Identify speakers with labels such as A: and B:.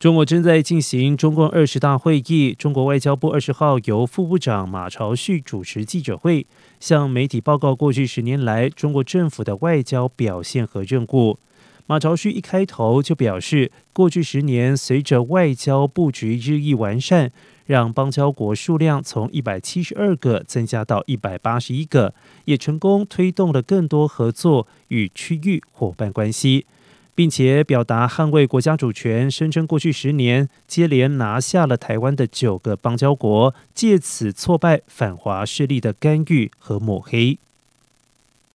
A: 中国正在进行中共二十大会议。中国外交部二十号由副部长马朝旭主持记者会，向媒体报告过去十年来中国政府的外交表现和任务。马朝旭一开头就表示，过去十年随着外交布局日益完善，让邦交国数量从一百七十二个增加到一百八十一个，也成功推动了更多合作与区域伙伴关系。并且表达捍卫国家主权，声称过去十年接连拿下了台湾的九个邦交国，借此挫败反华势力的干预和抹黑。